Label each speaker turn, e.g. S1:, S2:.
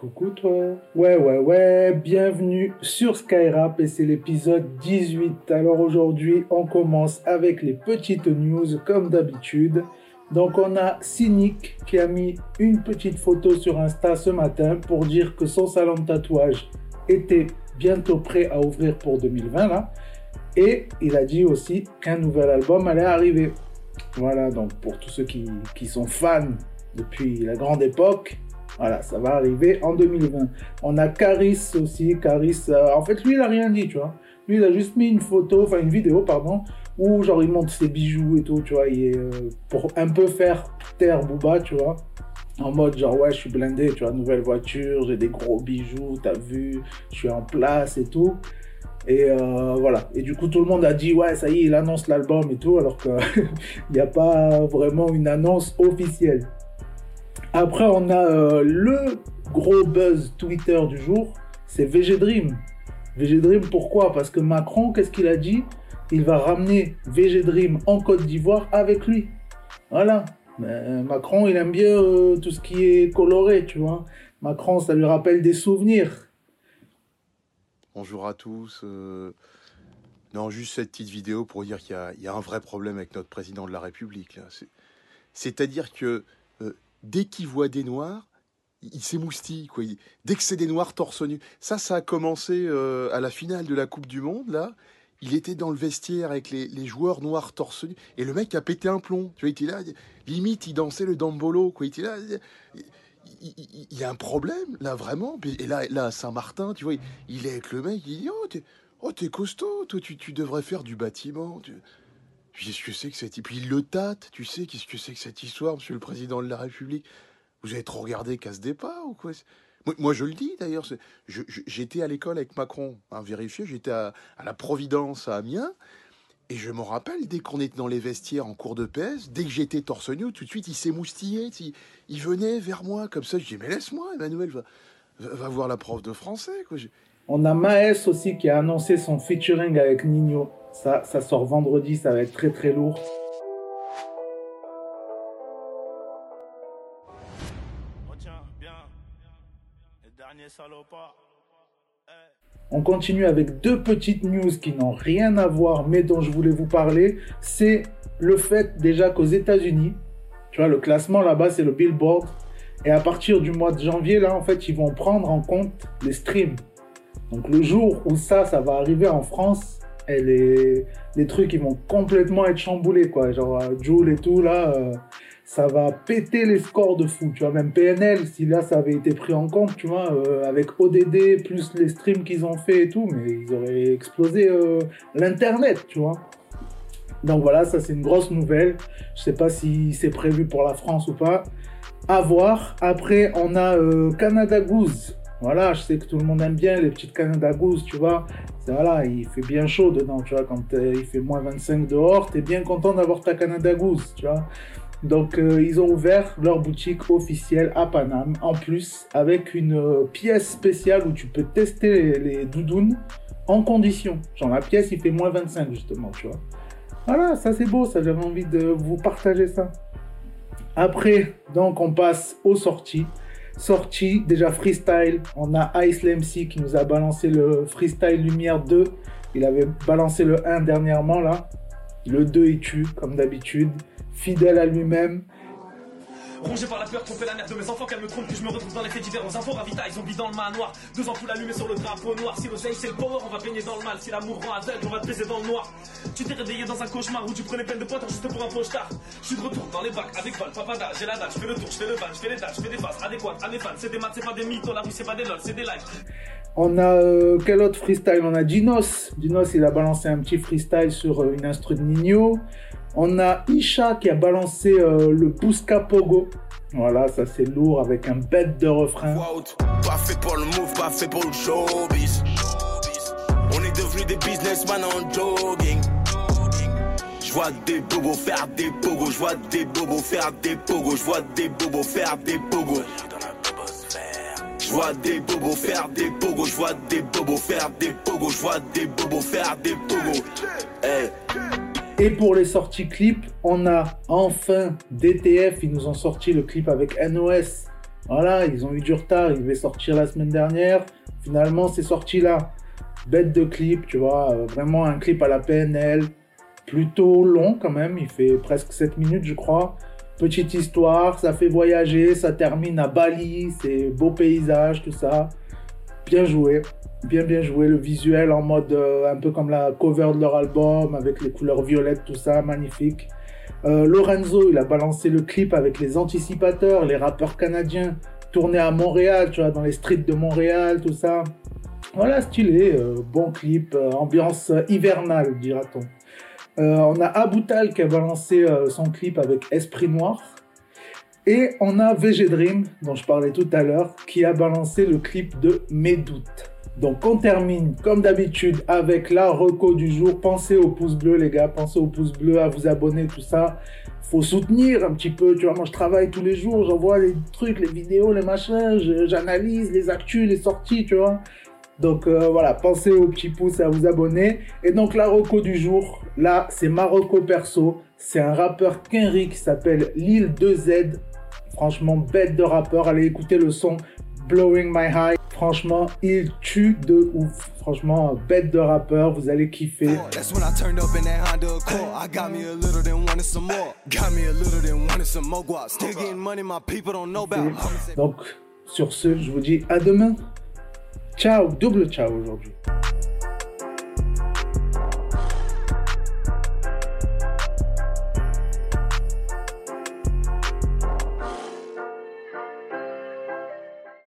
S1: Coucou toi. Ouais, ouais, ouais, bienvenue sur Skyrap et c'est l'épisode 18. Alors aujourd'hui, on commence avec les petites news comme d'habitude. Donc on a Cynic qui a mis une petite photo sur Insta ce matin pour dire que son salon de tatouage était bientôt prêt à ouvrir pour 2020 là. Et il a dit aussi qu'un nouvel album allait arriver. Voilà, donc pour tous ceux qui, qui sont fans depuis la grande époque, voilà, ça va arriver en 2020. On a Caris aussi. Caris, euh, en fait, lui, il a rien dit, tu vois. Lui, il a juste mis une photo, enfin une vidéo, pardon, où genre il montre ses bijoux et tout, tu vois. Il est, euh, pour un peu faire terre Booba, tu vois. En mode genre, ouais, je suis blindé, tu vois, nouvelle voiture, j'ai des gros bijoux, t'as vu, je suis en place et tout. Et euh, voilà. Et du coup, tout le monde a dit, ouais, ça y est, il annonce l'album et tout, alors qu'il n'y a pas vraiment une annonce officielle. Après, on a euh, le gros buzz Twitter du jour, c'est VG Dream. VG Dream, pourquoi? Parce que Macron, qu'est-ce qu'il a dit? Il va ramener VG Dream en Côte d'Ivoire avec lui. Voilà. Macron, il aime bien euh, tout ce qui est coloré, tu vois. Macron, ça lui rappelle des souvenirs.
S2: Bonjour à tous. Euh, non, juste cette petite vidéo pour dire qu'il y, a un vrai problème avec notre président de la République. C'est-à-dire que dès qu'il voit des noirs, il s'émoustille. Quoi. dès que c'est des noirs torse nu. Ça, ça a commencé euh, à la finale de la Coupe du Monde, là. Il était dans le vestiaire avec les, joueurs noirs torse nu. Et le mec a pété un plomb. Tu vois, il était là, limite, il dansait le dambolo. Quoi. Il était là. Il, y a un problème, là, vraiment. Et là, là Saint-Martin, tu vois, il, est avec le mec. Il dit Oh, t'es oh, costaud. Toi, tu devrais faire du bâtiment. Qu'est-ce que c'est que cette... Et puis il le tâte, tu sais, qu'est-ce que c'est que cette histoire, monsieur le président de la République? Vous avez trop regardé casse départ ou quoi? Moi, je le dis d'ailleurs, j'étais à l'école avec Macron, hein, vérifier, j'étais à, la Providence à Amiens, et je me rappelle, dès qu'on était dans les vestiaires en cours de PS, dès que j'étais torse nu, tout de suite il s'émoustillait, il, il, venait vers moi comme ça, je dis mais laisse-moi, Emmanuel, va, va, voir la prof de français.
S1: On a Maes aussi qui a annoncé son featuring avec Nino. Ça, ça sort vendredi, ça va être très très lourd. On continue avec deux petites news qui n'ont rien à voir, mais dont je voulais vous parler. C'est le fait déjà qu'aux États-Unis, tu vois, le classement là-bas, c'est le Billboard. Et à partir du mois de janvier, là, en fait, ils vont prendre en compte les streams. Donc le jour où ça, ça va arriver en France, les, les trucs ils vont complètement être chamboulés quoi. Genre euh, Joule et tout là, euh, ça va péter les scores de fou. Tu vois même PNL, si là ça avait été pris en compte, tu vois, euh, avec ODD plus les streams qu'ils ont fait et tout, mais ils auraient explosé l'internet, tu vois. Donc voilà, ça c'est une grosse nouvelle. Je sais pas si c'est prévu pour la France ou pas. À voir. Après, on a Canada Goose voilà, je sais que tout le monde aime bien les petites Canada Goose, tu vois. Voilà, il fait bien chaud dedans, tu vois. Quand euh, il fait moins 25 dehors, t'es bien content d'avoir ta Canada Goose, tu vois. Donc, euh, ils ont ouvert leur boutique officielle à Paname, en plus, avec une euh, pièce spéciale où tu peux tester les, doudounes en condition. Genre, la pièce, il fait moins 25, justement, tu vois. Voilà, ça c'est beau, ça j'avais envie de vous partager ça. Après, donc, on passe aux sorties sorti déjà freestyle. On a Ice MC qui nous a balancé le freestyle Lumière 2. Il avait balancé le 1 dernièrement là. Le 2 il tue comme d'habitude. Fidèle à lui-même. Rongé par la peur, tromper la mère de mes enfants, qu'elle me trompe, que je me retrouve dans les faits divers. Aux infos, ravitailles, zombies dans le manoir. Deux ampoules allumées sur le drapeau noir. Si l'oseille c'est le power, on va baigner dans le mal. Si l'amour rend aveugle, on va te baiser dans le noir. Tu t'es réveillé dans un cauchemar où tu prenais peine de pointe juste pour un pochetard. Je suis de retour dans les bacs avec vol, papada, j'ai la date, je fais le tour, je fais le van, je fais les dates, je fais des faces adéquates à mes fans. C'est des maths, c'est pas des mythos, la rue c'est pas des lols, c'est des likes. On a euh, quel autre freestyle? On a Dinos. Dinos, il a balancé un petit freestyle sur euh, une instru de Nino. On a Isha qui a balancé euh, le Busca Pogo. Voilà, ça c'est lourd avec un bête de refrain. Pas fait pour le move, pas fait pour le showbiz. On est devenu des businessmen en jogging. Je vois des bobos faire des pogos, je vois des bobos faire des pogos, je vois des bobos faire des pogos. Je vois des bobos faire des pogos, je vois des bobos faire des pogos, je vois des bobos faire des pogos. Hey. Et pour les sorties clips, on a enfin DTF, ils nous ont sorti le clip avec NOS. Voilà, ils ont eu du retard, il devait sortir la semaine dernière. Finalement, c'est sorti là. Bête de clip, tu vois, euh, vraiment un clip à la PNL. Plutôt long quand même, il fait presque 7 minutes, je crois. Petite histoire, ça fait voyager, ça termine à Bali, c'est beau paysage, tout ça. Bien joué, bien bien joué. Le visuel en mode euh, un peu comme la cover de leur album, avec les couleurs violettes, tout ça, magnifique. Euh, Lorenzo, il a balancé le clip avec les anticipateurs, les rappeurs canadiens, tourné à Montréal, tu vois, dans les streets de Montréal, tout ça. Voilà, stylé, euh, bon clip, ambiance hivernale, dira-t-on. On a Aboutal qui a balancé son clip avec Esprit Noir. Et on a VG Dream, dont je parlais tout à l'heure, qui a balancé le clip de Mes doutes. Donc on termine comme d'habitude avec la reco du jour. Pensez au pouce bleu les gars, pensez au pouce bleu, à vous abonner, tout ça. Faut soutenir un petit peu, tu vois, moi je travaille tous les jours, j'envoie les trucs, les vidéos, les machins, j'analyse les actus, les sorties, tu vois. Donc euh, voilà, pensez au petit pouce à vous abonner. Et donc la reco du jour, là c'est Marocco perso. C'est un rappeur Kenry qui s'appelle Lil 2Z. Franchement, bête de rappeur. Allez écouter le son Blowing My High. Franchement, il tue de ouf. Franchement, bête de rappeur, vous allez kiffer. Donc, sur ce, je vous dis à demain. Ciao, double ciao aujourd'hui.